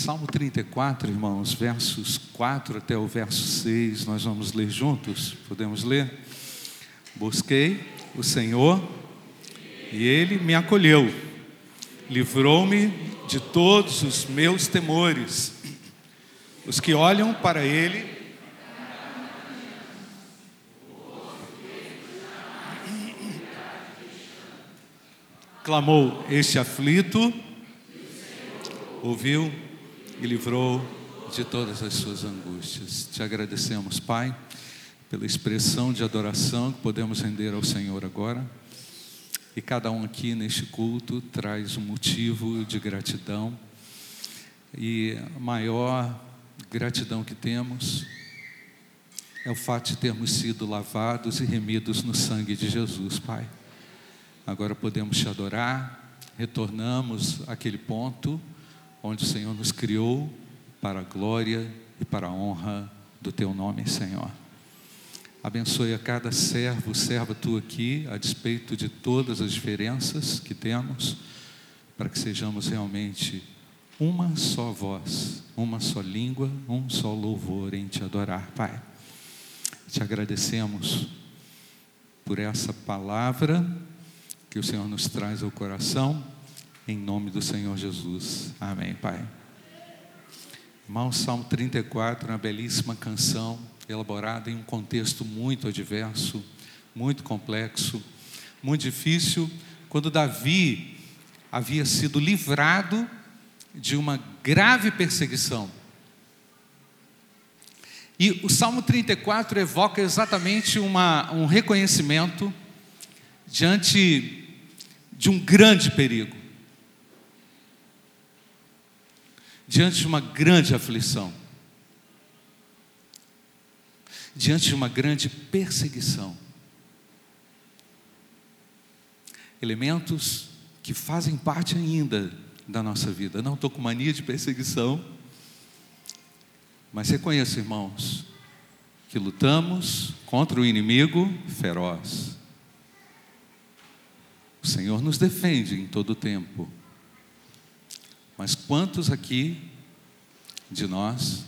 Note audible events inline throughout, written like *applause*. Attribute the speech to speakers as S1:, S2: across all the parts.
S1: Salmo 34, irmãos, versos 4 até o verso 6, nós vamos ler juntos? Podemos ler? Busquei o Senhor e ele me acolheu, livrou-me de todos os meus temores. Os que olham para ele clamou este aflito, ouviu e livrou de todas as suas angústias. Te agradecemos, Pai, pela expressão de adoração que podemos render ao Senhor agora. E cada um aqui neste culto traz um motivo de gratidão. E a maior gratidão que temos é o fato de termos sido lavados e remidos no sangue de Jesus, Pai. Agora podemos te adorar, retornamos àquele ponto onde o Senhor nos criou para a glória e para a honra do teu nome, Senhor. Abençoe a cada servo, serva tu aqui, a despeito de todas as diferenças que temos, para que sejamos realmente uma só voz, uma só língua, um só louvor em te adorar, Pai. Te agradecemos por essa palavra que o Senhor nos traz ao coração, em nome do Senhor Jesus. Amém, Pai. Irmão, Salmo 34, uma belíssima canção, elaborada em um contexto muito adverso, muito complexo, muito difícil, quando Davi havia sido livrado de uma grave perseguição. E o Salmo 34 evoca exatamente uma, um reconhecimento diante de um grande perigo, diante de uma grande aflição, diante de uma grande perseguição. Elementos que fazem parte ainda da nossa vida. Não estou com mania de perseguição, mas reconheço, irmãos, que lutamos contra o inimigo feroz. O Senhor nos defende em todo o tempo. Mas quantos aqui de nós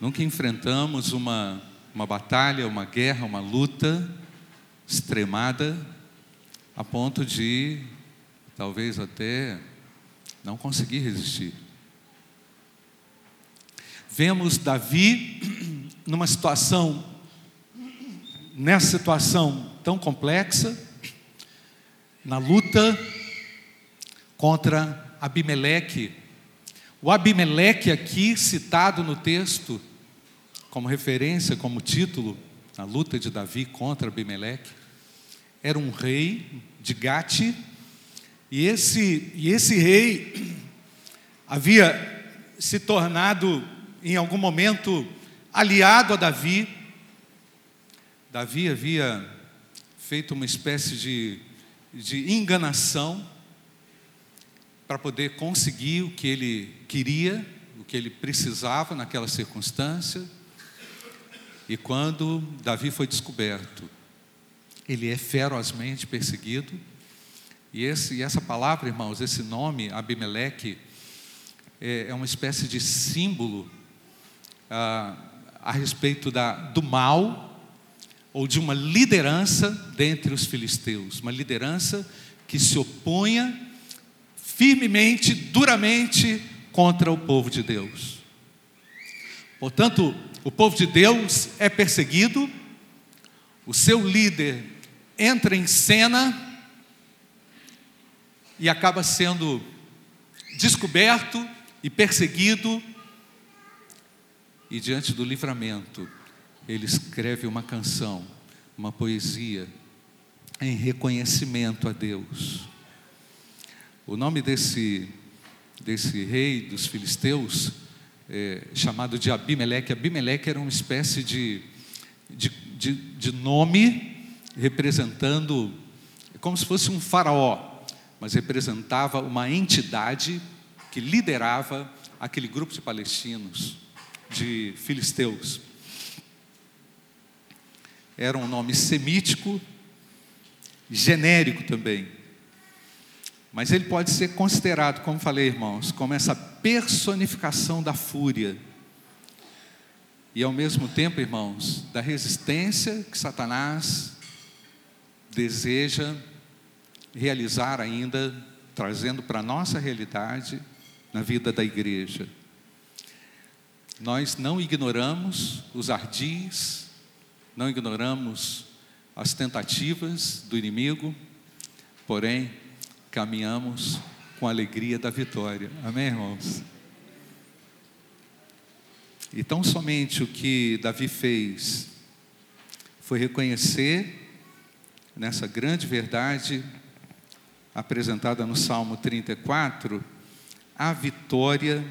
S1: nunca enfrentamos uma, uma batalha, uma guerra, uma luta extremada a ponto de talvez até não conseguir resistir? Vemos Davi *clears throat* numa situação, nessa situação tão complexa, na luta contra Abimeleque. O Abimeleque aqui citado no texto como referência, como título, na luta de Davi contra Abimeleque, era um rei de Gate, e esse, e esse rei *clears throat* havia se tornado, em algum momento, aliado a Davi. Davi havia feito uma espécie de de enganação para poder conseguir o que ele queria, o que ele precisava naquela circunstância. E quando Davi foi descoberto, ele é ferozmente perseguido. E, esse, e essa palavra, irmãos, esse nome, Abimeleque, é, é uma espécie de símbolo ah, a respeito da, do mal ou de uma liderança dentre os filisteus, uma liderança que se opunha firmemente, duramente contra o povo de Deus. Portanto, o povo de Deus é perseguido, o seu líder entra em cena e acaba sendo descoberto e perseguido, e diante do livramento, ele escreve uma canção, uma poesia, em reconhecimento a Deus. O nome desse, desse rei dos filisteus, é, chamado de Abimeleque, Abimeleque era uma espécie de, de, de, de nome representando, como se fosse um faraó, mas representava uma entidade que liderava aquele grupo de palestinos, de filisteus era um nome semítico, genérico também. Mas ele pode ser considerado, como falei, irmãos, como essa personificação da fúria. E ao mesmo tempo, irmãos, da resistência que Satanás deseja realizar ainda, trazendo para a nossa realidade na vida da igreja. Nós não ignoramos os ardis, não ignoramos as tentativas do inimigo, porém, caminhamos com a alegria da vitória. Amém, irmãos? E tão somente o que Davi fez foi reconhecer nessa grande verdade apresentada no Salmo 34, a vitória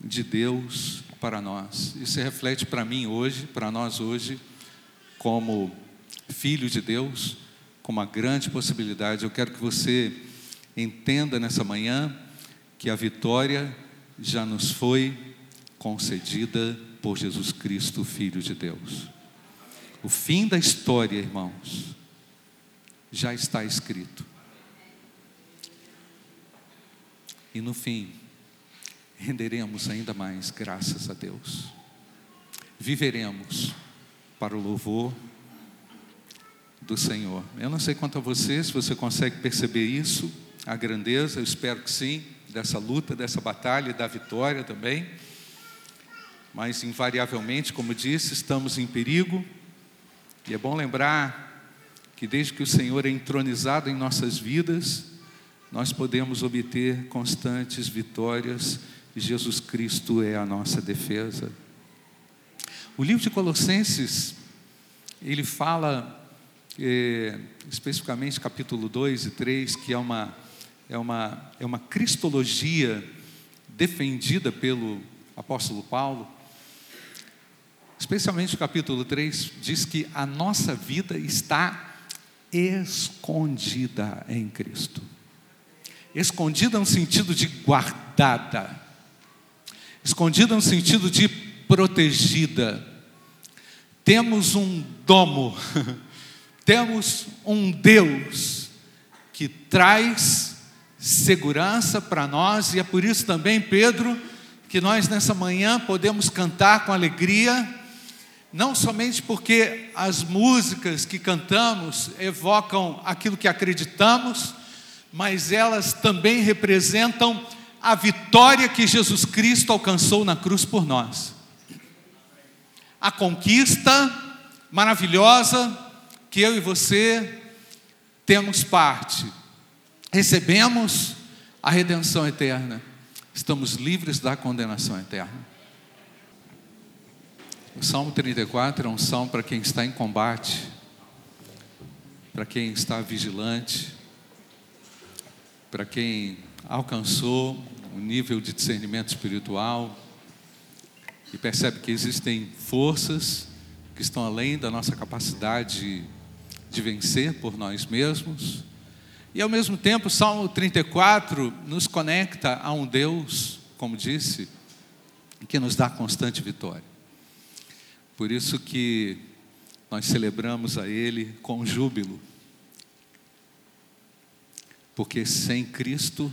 S1: de Deus para nós. Isso reflete para mim hoje, para nós hoje, como filho de Deus, com uma grande possibilidade. Eu quero que você entenda nessa manhã que a vitória já nos foi concedida por Jesus Cristo, Filho de Deus. O fim da história, irmãos, já está escrito. E no fim, renderemos ainda mais graças a Deus. Viveremos para o louvor do Senhor. Eu não sei quanto a você, se você consegue perceber isso, a grandeza, eu espero que sim, dessa luta, dessa batalha, da vitória também. Mas, invariavelmente, como disse, estamos em perigo, e é bom lembrar que desde que o Senhor é entronizado em nossas vidas, nós podemos obter constantes vitórias e Jesus Cristo é a nossa defesa. O livro de Colossenses, ele fala é, especificamente capítulo 2 e 3, que é uma, é, uma, é uma cristologia defendida pelo apóstolo Paulo. Especialmente o capítulo 3 diz que a nossa vida está escondida em Cristo. Escondida no sentido de guardada, escondida no sentido de protegida. Temos um domo, *laughs* temos um Deus que traz segurança para nós, e é por isso também, Pedro, que nós nessa manhã podemos cantar com alegria, não somente porque as músicas que cantamos evocam aquilo que acreditamos, mas elas também representam a vitória que Jesus Cristo alcançou na cruz por nós. A conquista maravilhosa que eu e você temos parte. Recebemos a redenção eterna. Estamos livres da condenação eterna. O Salmo 34 é um salmo para quem está em combate, para quem está vigilante, para quem alcançou um nível de discernimento espiritual e percebe que existem forças que estão além da nossa capacidade de vencer por nós mesmos. E ao mesmo tempo, Salmo 34 nos conecta a um Deus, como disse, que nos dá constante vitória. Por isso que nós celebramos a Ele com júbilo. Porque sem Cristo,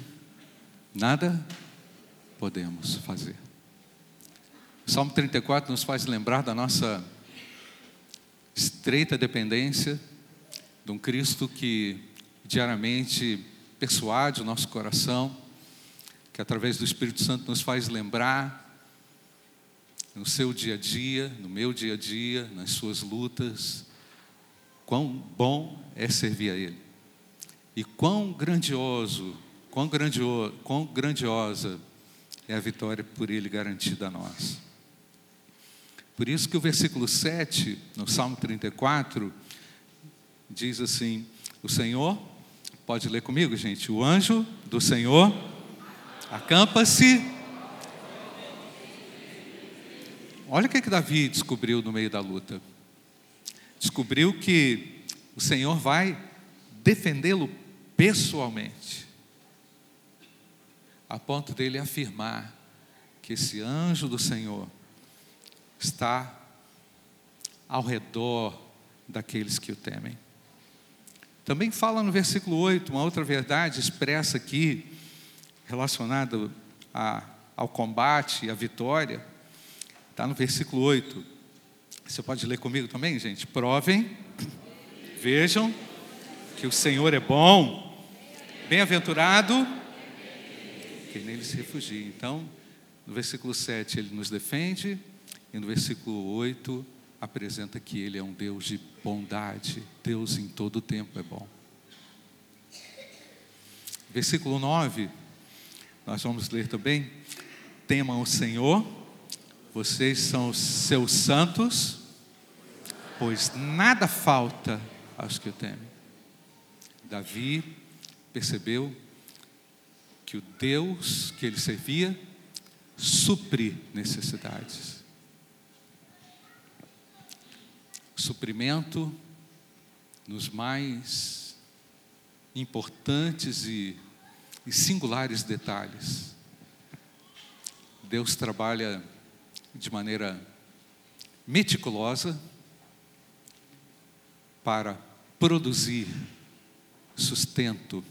S1: nada podemos fazer. Salmo 34 nos faz lembrar da nossa estreita dependência de um Cristo que diariamente persuade o nosso coração, que através do Espírito Santo nos faz lembrar no seu dia a dia, no meu dia a dia, nas suas lutas, quão bom é servir a Ele. E quão grandioso, quão, grandioso, quão grandiosa é a vitória por Ele garantida a nós. Por isso que o versículo 7, no Salmo 34, diz assim: O Senhor, pode ler comigo, gente? O anjo do Senhor acampa-se Olha o que, que Davi descobriu no meio da luta. Descobriu que o Senhor vai defendê-lo pessoalmente, a ponto dele afirmar que esse anjo do Senhor está ao redor daqueles que o temem. Também fala no versículo 8, uma outra verdade expressa aqui, relacionada a, ao combate, à vitória. Está no versículo 8. Você pode ler comigo também, gente? Provem, vejam que o Senhor é bom, bem-aventurado quem nele se refugia. Então, no versículo 7 ele nos defende, e no versículo 8 apresenta que ele é um Deus de bondade, Deus em todo tempo é bom. Versículo 9, nós vamos ler também. Temam o Senhor, vocês são os seus santos, pois nada falta aos que o temem. Davi percebeu que o Deus que ele servia supre necessidades. Suprimento nos mais importantes e, e singulares detalhes. Deus trabalha de maneira meticulosa para produzir sustento.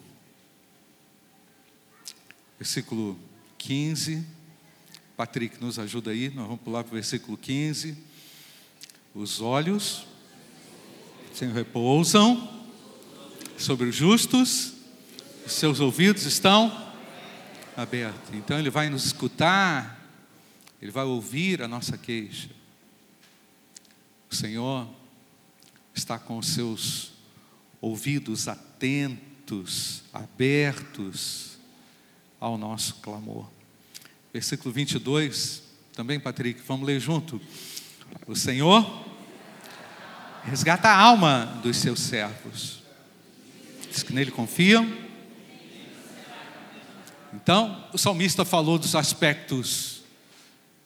S1: Versículo 15. Patrick, nos ajuda aí, nós vamos pular para o versículo 15. Os olhos se repousam sobre os justos, os seus ouvidos estão abertos. Então ele vai nos escutar, ele vai ouvir a nossa queixa. O Senhor está com os seus ouvidos atentos, abertos ao nosso clamor. Versículo 22, também, Patrick, vamos ler junto. O Senhor resgata a alma dos seus servos, diz que nele confiam. Então, o salmista falou dos aspectos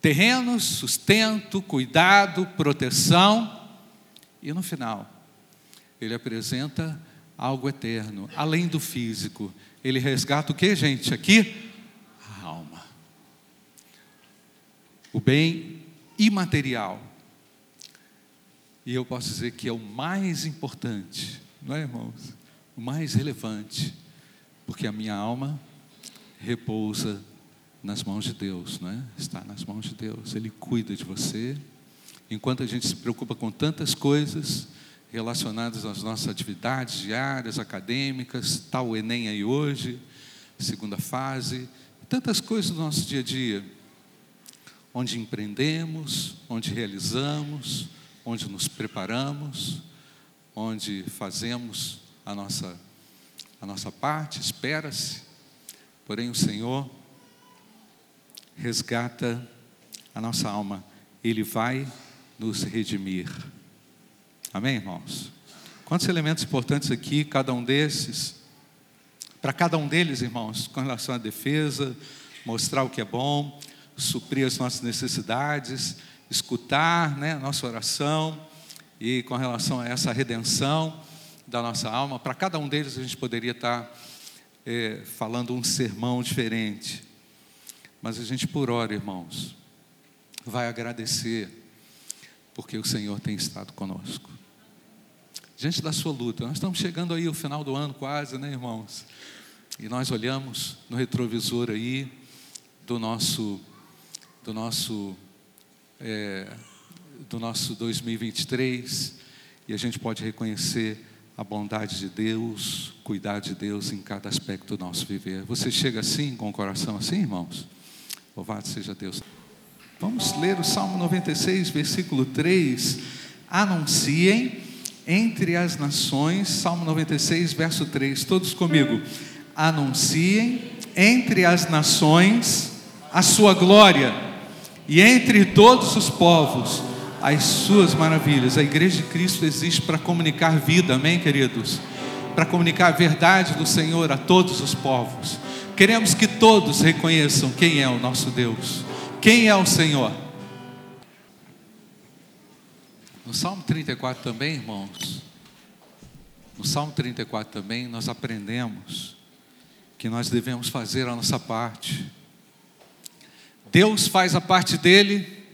S1: terrenos, sustento, cuidado, proteção, e no final, ele apresenta algo eterno, além do físico. Ele resgata o que, gente? Aqui, a alma. O bem imaterial. E eu posso dizer que é o mais importante, não é, irmãos? O mais relevante, porque a minha alma repousa nas mãos de Deus, não é? Está nas mãos de Deus. Ele cuida de você. Enquanto a gente se preocupa com tantas coisas, relacionadas às nossas atividades diárias, acadêmicas, tal o Enem aí hoje, segunda fase, tantas coisas do nosso dia a dia, onde empreendemos, onde realizamos, onde nos preparamos, onde fazemos a nossa, a nossa parte, espera-se, porém o Senhor resgata a nossa alma, Ele vai nos redimir. Amém, irmãos? Quantos elementos importantes aqui, cada um desses. Para cada um deles, irmãos, com relação à defesa, mostrar o que é bom, suprir as nossas necessidades, escutar né, nossa oração e com relação a essa redenção da nossa alma, para cada um deles a gente poderia estar é, falando um sermão diferente. Mas a gente, por hora, irmãos, vai agradecer, porque o Senhor tem estado conosco diante da sua luta. Nós estamos chegando aí ao final do ano quase, né, irmãos? E nós olhamos no retrovisor aí do nosso do nosso é, do nosso 2023 e a gente pode reconhecer a bondade de Deus, cuidar de Deus em cada aspecto do nosso viver. Você chega assim, com o coração assim, irmãos? Louvado seja Deus. Vamos ler o Salmo 96, versículo 3. Anunciem entre as nações, Salmo 96, verso 3, todos comigo. Anunciem entre as nações a sua glória, e entre todos os povos as suas maravilhas. A igreja de Cristo existe para comunicar vida, amém, queridos? Para comunicar a verdade do Senhor a todos os povos. Queremos que todos reconheçam quem é o nosso Deus, quem é o Senhor. No Salmo 34 também, irmãos, no Salmo 34 também, nós aprendemos que nós devemos fazer a nossa parte. Deus faz a parte dele,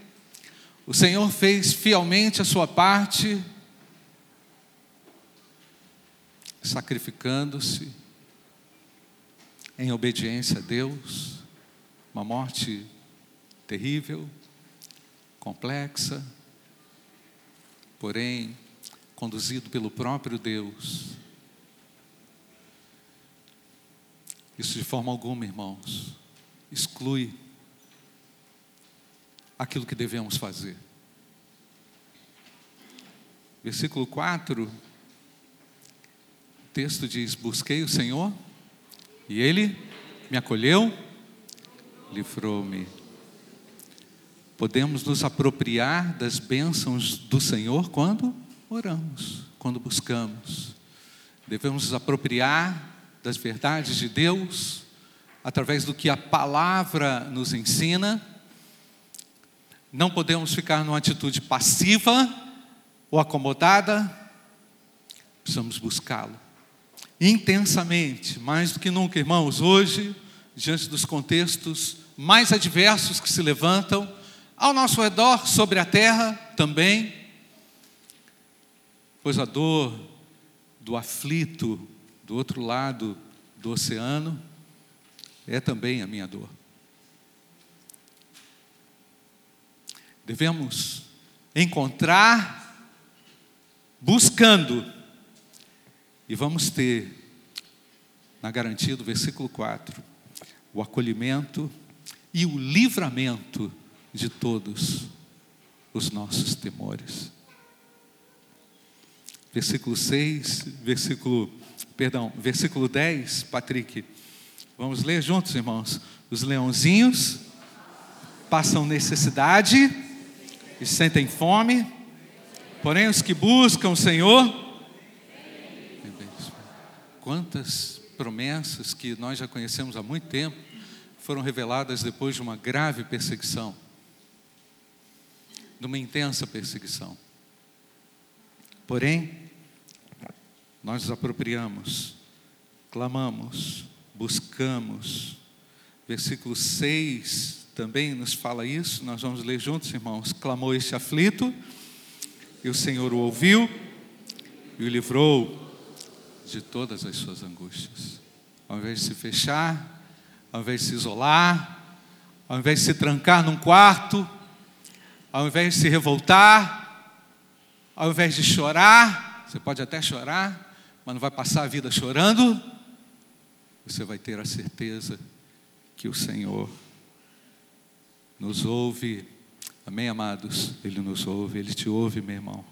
S1: o Senhor fez fielmente a sua parte. sacrificando-se em obediência a Deus, uma morte terrível, complexa, porém conduzido pelo próprio Deus. Isso de forma alguma, irmãos, exclui aquilo que devemos fazer. Versículo 4, o texto diz: Busquei o Senhor e Ele me acolheu, livrou-me. Podemos nos apropriar das bênçãos do Senhor quando oramos, quando buscamos. Devemos nos apropriar das verdades de Deus através do que a palavra nos ensina. Não podemos ficar numa atitude passiva ou acomodada, precisamos buscá-lo intensamente, mais do que nunca, irmãos, hoje, diante dos contextos mais adversos que se levantam, ao nosso redor, sobre a terra também, pois a dor do aflito do outro lado do oceano é também a minha dor. Devemos encontrar buscando, e vamos ter, na garantia do versículo 4, o acolhimento e o livramento de todos os nossos temores. Versículo 6, versículo, perdão, versículo 10, Patrick. Vamos ler juntos, irmãos. Os leãozinhos passam necessidade e sentem fome, Porém, os que buscam o Senhor, quantas promessas que nós já conhecemos há muito tempo foram reveladas depois de uma grave perseguição, de uma intensa perseguição. Porém, nós nos apropriamos, clamamos, buscamos. Versículo 6 também nos fala isso, nós vamos ler juntos, irmãos. Clamou este aflito e o Senhor o ouviu e o livrou de todas as suas angústias. Ao invés de se fechar, ao invés de se isolar, ao invés de se trancar num quarto, ao invés de se revoltar, ao invés de chorar, você pode até chorar, mas não vai passar a vida chorando, você vai ter a certeza que o Senhor nos ouve Amém, amados? Ele nos ouve, Ele te ouve, meu irmão.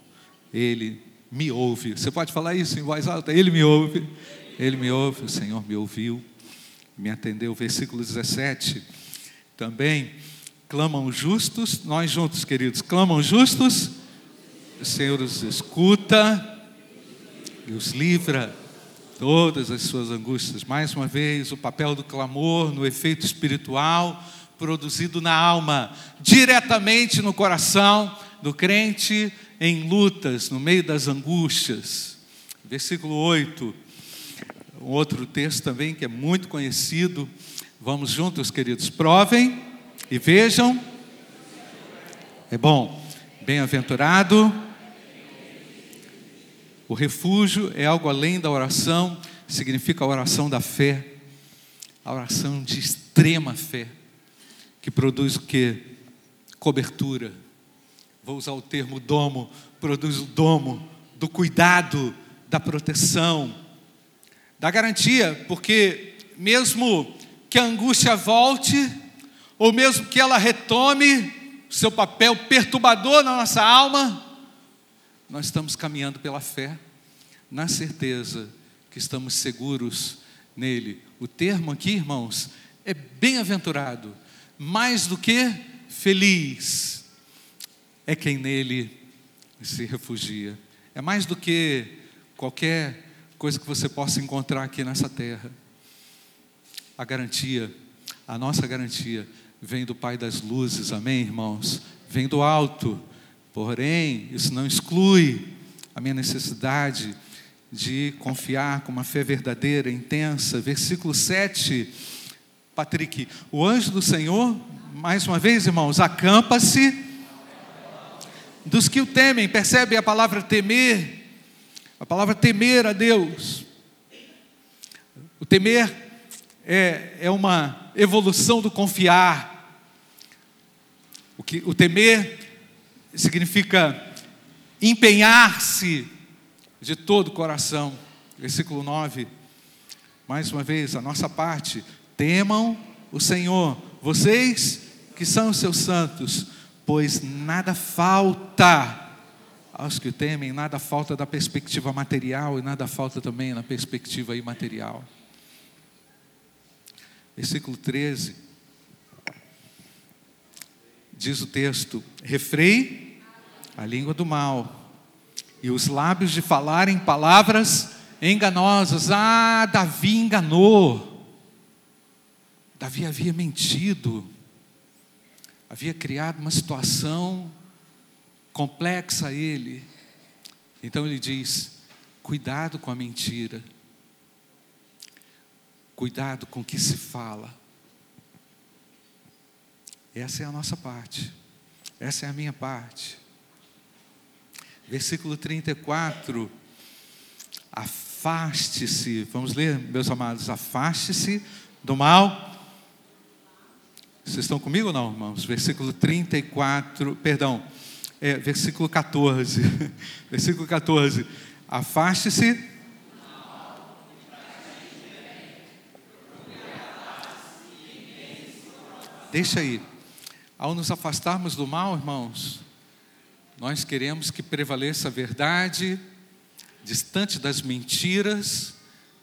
S1: Ele me ouve. Você pode falar isso em voz alta? Ele me ouve. Ele me ouve, o Senhor me ouviu, me atendeu. Versículo 17. Também clamam justos, nós juntos, queridos, clamam justos, o Senhor os escuta e os livra todas as suas angústias. Mais uma vez, o papel do clamor no efeito espiritual produzido na alma, diretamente no coração do crente em lutas, no meio das angústias. Versículo 8, um outro texto também que é muito conhecido. Vamos juntos, queridos, provem e vejam. É bom, bem-aventurado. O refúgio é algo além da oração, significa a oração da fé, a oração de extrema fé que produz o que? Cobertura. Vou usar o termo domo, produz o domo do cuidado, da proteção, da garantia, porque mesmo que a angústia volte, ou mesmo que ela retome seu papel perturbador na nossa alma, nós estamos caminhando pela fé, na certeza que estamos seguros nele. O termo aqui, irmãos, é bem-aventurado mais do que feliz é quem nele se refugia. É mais do que qualquer coisa que você possa encontrar aqui nessa terra. A garantia, a nossa garantia, vem do Pai das luzes, amém, irmãos? Vem do alto. Porém, isso não exclui a minha necessidade de confiar com uma fé verdadeira, intensa. Versículo 7 Patrick, o anjo do Senhor, mais uma vez, irmãos, acampa-se dos que o temem. Percebe a palavra temer? A palavra temer a Deus. temer é, é uma evolução do confiar. O, que, o temer significa empenhar-se de todo o coração. Versículo 9. Mais uma vez, a nossa parte. Temam o Senhor, vocês que são os seus santos, pois nada falta aos que temem, nada falta da perspectiva material e nada falta também na perspectiva imaterial. Versículo 13. Diz o texto: refrei a língua do mal e os lábios de falarem palavras enganosas. Ah, Davi enganou. Davi havia mentido, havia criado uma situação complexa a ele. Então ele diz: cuidado com a mentira, cuidado com o que se fala. Essa é a nossa parte, essa é a minha parte. Versículo 34. Afaste-se, vamos ler, meus amados, afaste-se do mal. Vocês estão comigo ou não, irmãos? Versículo 34, perdão, é, versículo 14. *laughs* versículo 14. Afaste-se. Deixa aí. Ao nos afastarmos do mal, irmãos, nós queremos que prevaleça a verdade, distante das mentiras,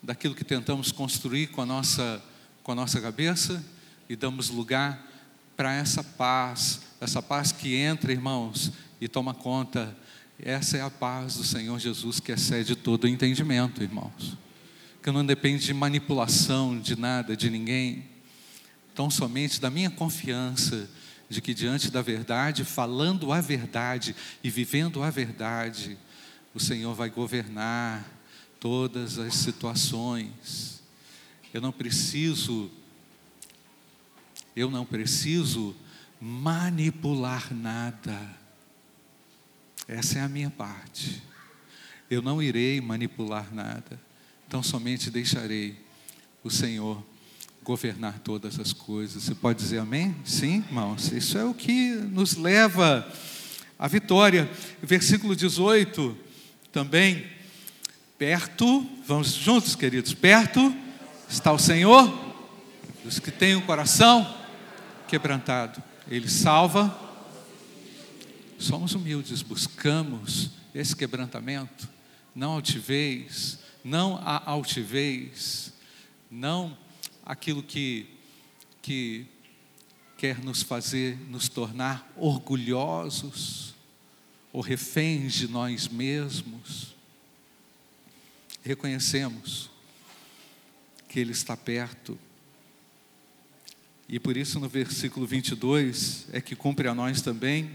S1: daquilo que tentamos construir com a nossa, com a nossa cabeça, e damos lugar para essa paz, essa paz que entra, irmãos, e toma conta. Essa é a paz do Senhor Jesus que excede todo o entendimento, irmãos. Que não depende de manipulação de nada, de ninguém, tão somente da minha confiança de que diante da verdade, falando a verdade e vivendo a verdade, o Senhor vai governar todas as situações. Eu não preciso, eu não preciso manipular nada. Essa é a minha parte. Eu não irei manipular nada, então somente deixarei o Senhor governar todas as coisas. Você pode dizer amém? Sim, irmãos. Isso é o que nos leva à vitória. Versículo 18 também. Perto, vamos juntos, queridos. Perto está o Senhor dos que têm o coração quebrantado. Ele salva. Somos humildes, buscamos esse quebrantamento, não altivez, não a altivez, não aquilo que, que quer nos fazer nos tornar orgulhosos ou reféns de nós mesmos. Reconhecemos que Ele está perto. E por isso, no versículo 22, é que cumpre a nós também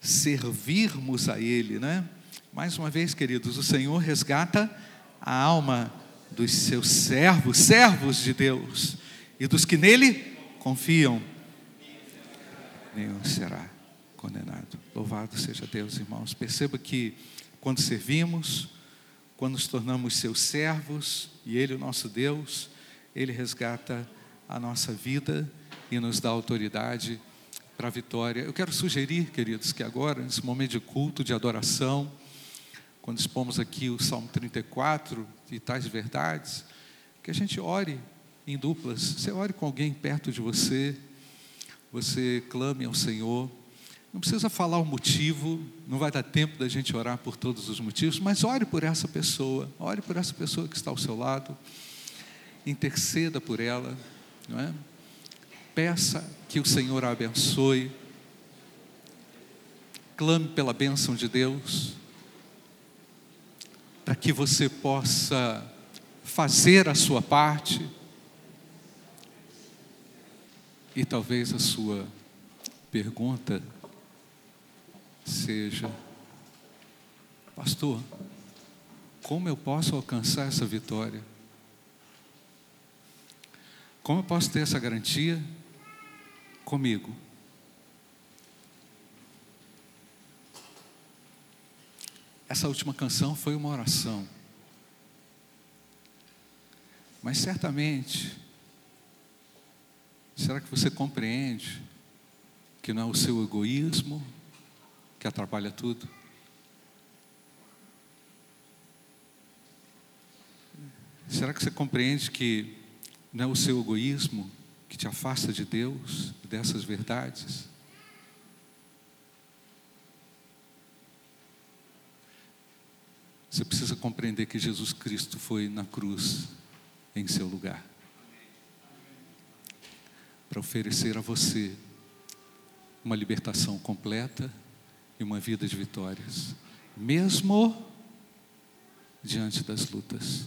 S1: servirmos a Ele, né? Mais uma vez, queridos, o Senhor resgata a alma dos seus servos, servos de Deus, e dos que nele confiam, nenhum será condenado. Louvado seja Deus, irmãos. Perceba que quando servimos, quando nos tornamos seus servos, e Ele, o nosso Deus, Ele resgata a nossa vida e nos dá autoridade para a vitória. Eu quero sugerir, queridos, que agora, nesse momento de culto, de adoração, quando expomos aqui o Salmo 34 e tais verdades, que a gente ore em duplas. Você ore com alguém perto de você, você clame ao Senhor. Não precisa falar o motivo, não vai dar tempo da gente orar por todos os motivos, mas ore por essa pessoa, ore por essa pessoa que está ao seu lado, interceda por ela, não é? Peça que o Senhor a abençoe, clame pela bênção de Deus para que você possa fazer a sua parte e talvez a sua pergunta seja: Pastor, como eu posso alcançar essa vitória? Como eu posso ter essa garantia comigo? Essa última canção foi uma oração. Mas certamente, será que você compreende que não é o seu egoísmo que atrapalha tudo? Será que você compreende que não é o seu egoísmo que te afasta de Deus, dessas verdades? Você precisa compreender que Jesus Cristo foi na cruz em seu lugar para oferecer a você uma libertação completa e uma vida de vitórias, mesmo diante das lutas.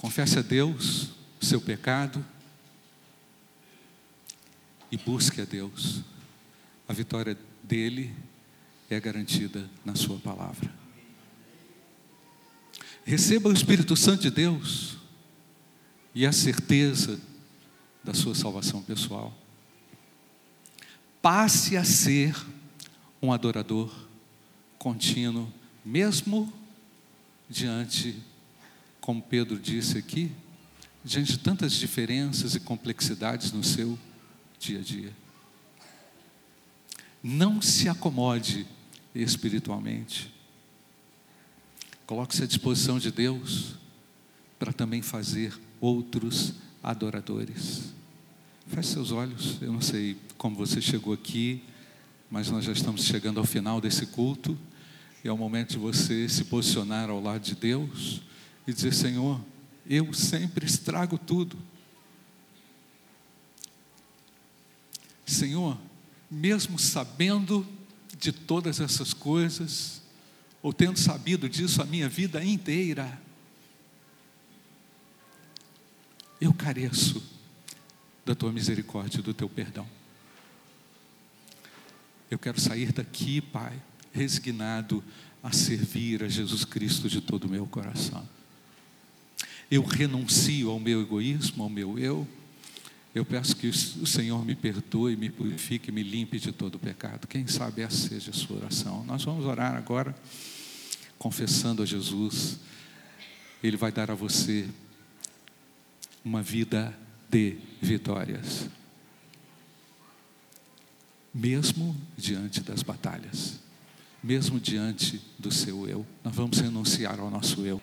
S1: Confesse a Deus o seu pecado e busque a Deus. A vitória dele é garantida na Sua palavra. Receba o Espírito Santo de Deus e a certeza da sua salvação pessoal. Passe a ser um adorador contínuo, mesmo diante, como Pedro disse aqui, diante de tantas diferenças e complexidades no seu dia a dia. Não se acomode espiritualmente. Coloque-se à disposição de Deus para também fazer outros adoradores. Feche seus olhos. Eu não sei como você chegou aqui, mas nós já estamos chegando ao final desse culto. E é o momento de você se posicionar ao lado de Deus e dizer: Senhor, eu sempre estrago tudo. Senhor, mesmo sabendo de todas essas coisas, ou tendo sabido disso a minha vida inteira, eu careço da tua misericórdia e do teu perdão. Eu quero sair daqui, Pai, resignado a servir a Jesus Cristo de todo o meu coração. Eu renuncio ao meu egoísmo, ao meu eu, eu peço que o Senhor me perdoe, me purifique, me limpe de todo o pecado. Quem sabe essa seja a sua oração. Nós vamos orar agora, confessando a Jesus. Ele vai dar a você uma vida de vitórias, mesmo diante das batalhas, mesmo diante do seu eu. Nós vamos renunciar ao nosso eu.